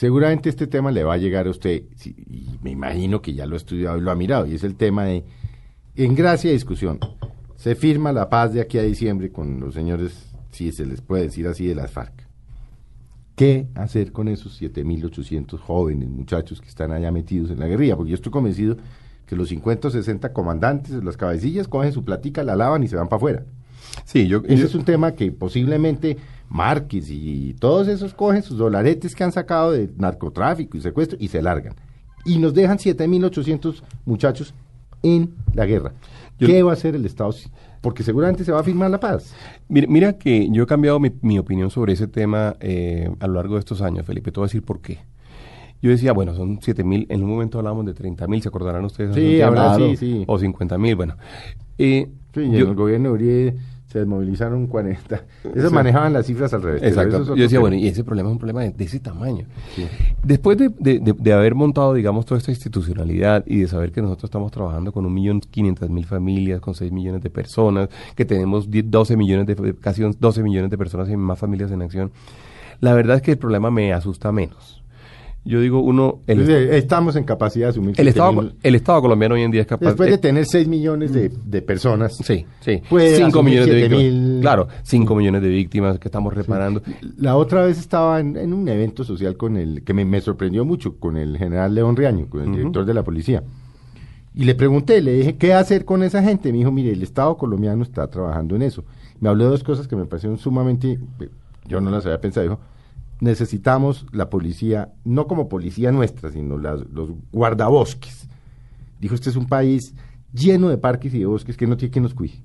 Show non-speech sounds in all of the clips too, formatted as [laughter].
Seguramente este tema le va a llegar a usted, y me imagino que ya lo ha estudiado y lo ha mirado, y es el tema de, en gracia y discusión, se firma la paz de aquí a diciembre con los señores, si se les puede decir así, de las FARC. ¿Qué hacer con esos 7.800 jóvenes, muchachos que están allá metidos en la guerrilla? Porque yo estoy convencido que los 50 o 60 comandantes, las cabecillas, cogen su platica, la lavan y se van para afuera. Sí, yo, Ese es un tema que posiblemente Márquez y todos esos cogen sus dolaretes que han sacado de narcotráfico y secuestro y se largan. Y nos dejan 7.800 muchachos en la guerra. ¿Qué va a hacer el Estado? Porque seguramente se va a firmar la paz. Mira, mira que yo he cambiado mi, mi opinión sobre ese tema eh, a lo largo de estos años, Felipe. Te voy a decir por qué. Yo decía, bueno, son 7 mil, en un momento hablábamos de 30 mil, ¿se acordarán ustedes? Sí, ahora sí, sí. O 50 mil, bueno. Eh, sí, yo, el gobierno de Uribe se desmovilizaron 40. [laughs] Eso manejaban las cifras al revés. Exacto. Yo decía, tema. bueno, y ese problema es un problema de, de ese tamaño. Sí. Después de, de, de, haber montado, digamos, toda esta institucionalidad y de saber que nosotros estamos trabajando con un millón quinientas mil familias, con 6 millones de personas, que tenemos 10, 12 millones de, casi 12 millones de personas y más familias en acción, la verdad es que el problema me asusta menos yo digo, uno... El, Estamos en capacidad de asumir... El Estado, el Estado colombiano hoy en día es capaz... Después de tener 6 millones de, de, personas... Sí, sí. 5 millones de víctimas. Mil... Claro, 5 millones de víctimas que estamos reparando. Sí. La otra vez estaba en, en, un evento social con el... que me, me, sorprendió mucho, con el general León Riaño, con el uh -huh. director de la policía. Y le pregunté, le dije, ¿qué hacer con esa gente? Me dijo, mire, el Estado colombiano está trabajando en eso. Me habló de dos cosas que me parecieron sumamente... Yo no las había pensado. Dijo, necesitamos la policía, no como policía nuestra, sino los guardabosques. Dijo, este es un país lleno de parques y de bosques que no tiene que nos cuide.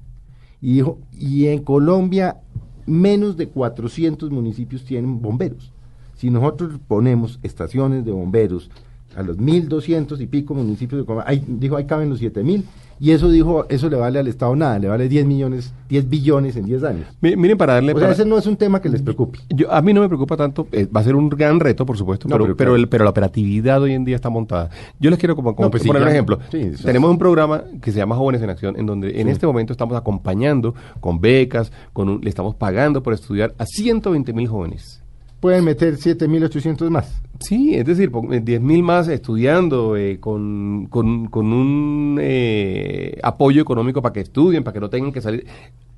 Y dijo, y en Colombia menos de 400 municipios tienen bomberos. Si nosotros ponemos estaciones de bomberos a los 1.200 y pico municipios de Colombia, ahí, dijo, ahí caben los 7.000, y eso dijo, eso le vale al Estado nada, le vale 10 millones, 10 billones en 10 años. Miren, para darle... O sea, ese no es un tema que les preocupe. Yo, a mí no me preocupa tanto, eh, va a ser un gran reto, por supuesto, no, pero, pero, pero, el, pero, la operatividad hoy en día está montada. Yo les quiero como, como no, pues poner sí, un ejemplo. Sí, Tenemos un programa que se llama Jóvenes en Acción, en donde en este momento estamos acompañando con becas, con un, le estamos pagando por estudiar a 120 mil jóvenes pueden meter 7.800 más. Sí, es decir, 10.000 más estudiando eh, con, con, con, un eh, apoyo económico para que estudien, para que no tengan que salir.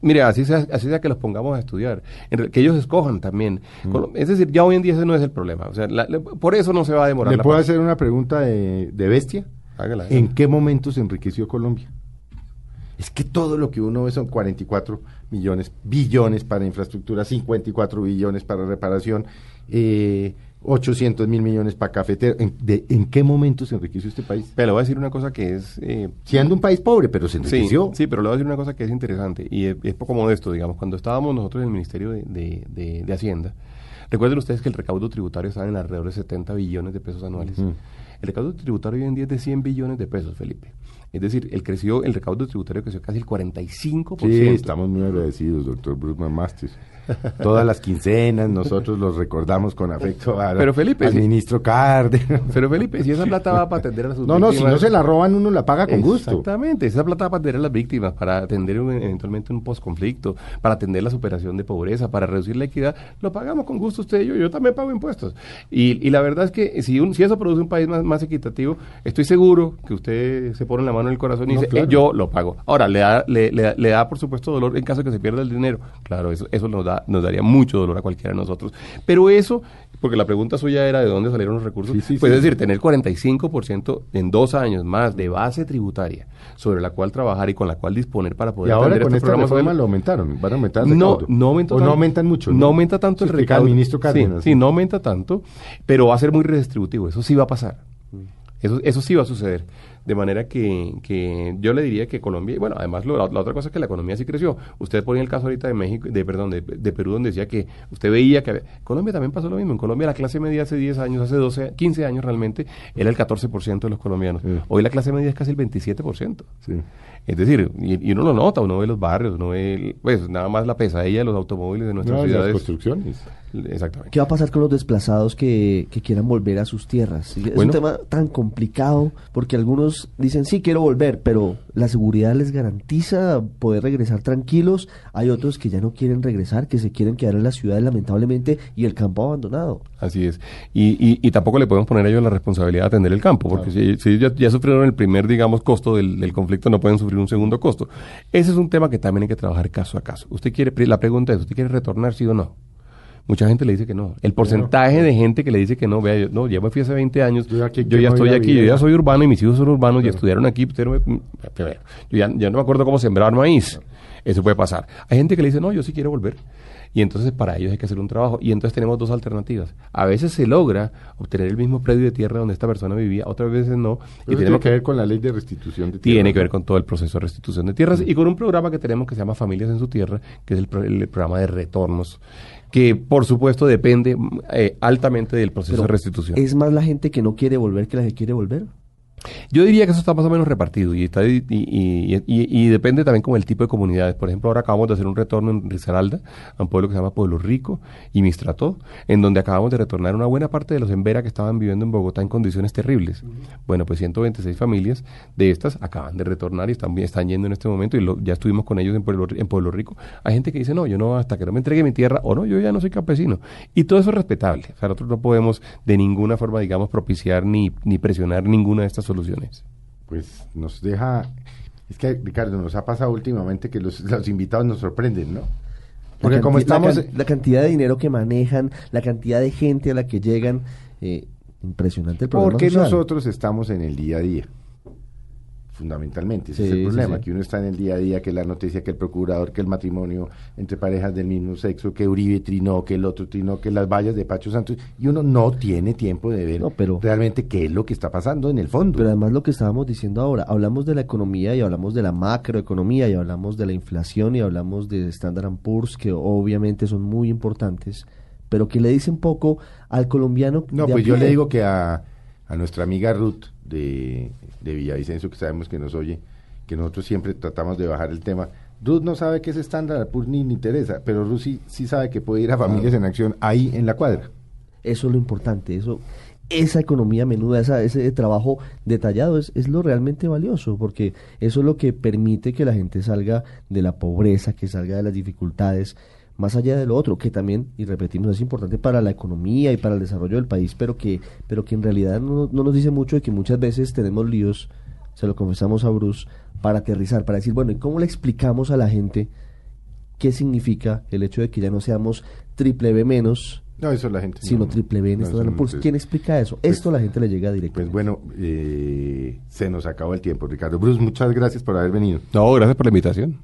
Mire, así sea, así sea que los pongamos a estudiar, que ellos escojan también. Mm. Es decir, ya hoy en día ese no es el problema. O sea, la, la, por eso no se va a demorar. ¿Le puedo hacer una pregunta de, de bestia? Hágala. ¿En qué momento se enriqueció Colombia? Es que todo lo que uno ve son 44 millones, billones para infraestructura, 54 billones para reparación, eh, 800 mil millones para cafetero. ¿En, de, ¿En, qué momento se enriqueció este país? Pero le voy a decir una cosa que es... Eh, Siendo un país pobre, pero se enriqueció. Sí, sí, pero le voy a decir una cosa que es interesante y es, es poco modesto, digamos. Cuando estábamos nosotros en el Ministerio de, de, de, de Hacienda, recuerden ustedes que el recaudo tributario estaba en alrededor de 70 billones de pesos anuales. Mm. El recaudo tributario hoy en día es de 100 billones de pesos, Felipe. Es decir, el creció, el recaudo tributario creció casi el 45%. Sí, estamos muy agradecidos, doctor Brugman Masters. [laughs] Todas las quincenas nosotros los recordamos con afecto a, pero Felipe, al si, ministro Cárdenas. [laughs] Pero Felipe, si esa plata va para atender a sus no, víctimas... No, si no se la roban uno la paga con gusto. Exactamente, esa plata va para atender a las víctimas, para atender un, eventualmente un postconflicto, para atender la superación de pobreza, para reducir la equidad, lo pagamos con gusto usted y yo, yo también pago impuestos. Y, y la verdad es que si, un, si eso produce un país más, más, equitativo, estoy seguro que usted se pone la mano en el corazón y no, dice, claro. eh, yo lo pago. Ahora, le da, le, le, le, da por supuesto dolor en caso de que se pierda el dinero. Claro, eso, eso nos, da, nos daría mucho dolor a cualquiera de nosotros. Pero eso, porque la pregunta suya era de dónde salieron los recursos, sí, sí, pues sí. es decir, tener 45% en dos años más de base tributaria sobre la cual trabajar y con la cual disponer para poder y ahora con esta reforma lo aumentaron, van a aumentar no, no aumenta o no aumentan mucho. No, no aumenta tanto el recaudo. Ministro Cárdenas. Sí, no aumenta tanto, pero va a ser muy redistributivo, eso sí va a pasar. Eso, eso sí va a suceder. De manera que, que yo le diría que Colombia, y bueno, además lo, la, la, otra cosa es que la economía sí creció. Usted ponía el caso ahorita de México, de perdón, de, de Perú, donde decía que usted veía que había, Colombia también pasó lo mismo. En Colombia la clase media hace 10 años, hace 12, 15 años realmente, era el 14% de los colombianos. Sí. Hoy la clase media es casi el 27%. Sí. Es decir, y, y, uno lo nota, uno ve los barrios, uno ve, pues nada más la pesadilla de los automóviles de nuestras no, ciudades. Las construcciones. Exactamente. ¿Qué va a pasar con los desplazados que, que quieran volver a sus tierras? Es bueno, un tema tan complicado porque algunos dicen, sí, quiero volver, pero la seguridad les garantiza poder regresar tranquilos. Hay otros que ya no quieren regresar, que se quieren quedar en la ciudad lamentablemente y el campo abandonado. Así es. Y, y, tampoco le podemos poner a ellos la responsabilidad de atender el campo, porque si, si, ya, sufrieron el primer, digamos, costo del, del, conflicto, no pueden sufrir un segundo costo. Ese es un tema que también hay que trabajar caso a caso. Usted quiere, la pregunta es, ¿usted quiere retornar, sí o no? Mucha gente le dice que no. El porcentaje de gente que le dice que no, vea, yo, no, ya me fui hace 20 años, yo, ya estoy aquí, yo ya soy urbano y mis hijos son urbanos y estudiaron aquí, yo ya, no me acuerdo cómo sembrar maíz. Eso puede pasar. Hay gente que le dice, no, yo sí quiero volver. Y entonces para ellos hay que hacer un trabajo. Y entonces tenemos dos alternativas. A veces se logra obtener el mismo predio de tierra donde esta persona vivía, otras veces no. y tiene que ver con la ley de restitución de tierras. Tiene que ver con todo el proceso de restitución de tierras y con un programa que tenemos que se llama Familias en su Tierra, que es el programa de retornos que por supuesto depende eh, altamente del proceso de restitución. ¿Es más la gente que no quiere volver que la que quiere volver? Yo diría que eso está más o menos repartido y, está, y, y, depende también con el tipo de comunidades. Por ejemplo, ahora acabamos de hacer un retorno en Risaralda, a un pueblo que se llama Pueblo Rico y Mistrató, en donde acabamos de retornar una buena parte de los Embera que estaban viviendo en Bogotá en condiciones terribles. Bueno, pues 126 familias de estas acaban de retornar y están, están yendo en este momento y ya estuvimos con ellos en Pueblo, en Pueblo Rico. Hay gente que dice, no, yo no, hasta que no me entregue mi tierra, o no, yo ya no soy campesino. Y todo eso es respetable. O sea, nosotros no podemos de ninguna forma, digamos, propiciar ni, ni presionar ninguna de estas soluciones? Pues nos deja, es que Ricardo, nos ha pasado últimamente que los, invitados nos sorprenden, ¿no? Porque como estamos... La, cantidad de dinero que manejan, la cantidad de gente a la que llegan, eh, impresionante el problema Porque nosotros estamos en el día a día fundamentalmente. Ese es el problema, que uno está en el día a día, que la noticia, que el procurador, que el matrimonio entre parejas del mismo sexo, que Uribe trinó, que el otro trinó, que las vallas de Pacho Santos, y uno no tiene tiempo de ver realmente qué es lo que está pasando en el fondo. Pero además lo que estábamos diciendo ahora, hablamos de la economía y hablamos de la macroeconomía y hablamos de la inflación y hablamos de Standard Poor's, que obviamente son muy importantes, pero que le dicen poco al colombiano. No, pues yo le digo que a, a nuestra amiga Ruth, de, de Villavicencio, que sabemos que nos oye, que nosotros siempre tratamos de bajar el tema. Ruth no sabe qué es estándar pues ni, interesa, pero Ruth sí, sí sabe que puede ir a Familias en Acción ahí en la cuadra. Eso es lo importante, eso esa economía menuda, esa, ese trabajo detallado es, es, lo realmente valioso, porque eso es lo que permite que la gente salga de la pobreza, que salga de las dificultades, más allá de lo otro, que también, y repetimos, es importante para la economía y para el desarrollo del país, pero que, pero que en realidad no, nos dice mucho de que muchas veces tenemos líos, se lo confesamos a Bruce, para aterrizar, para decir, bueno, ¿y cómo le explicamos a la gente qué significa el hecho de que ya no seamos triple B menos? No, eso la gente. Sino triple B en ¿Quién explica eso? Pues Esto la gente le llega directo. Pues bueno, eh, se nos acabó el tiempo, Ricardo. Bruce, muchas gracias por haber venido. No, gracias por la invitación.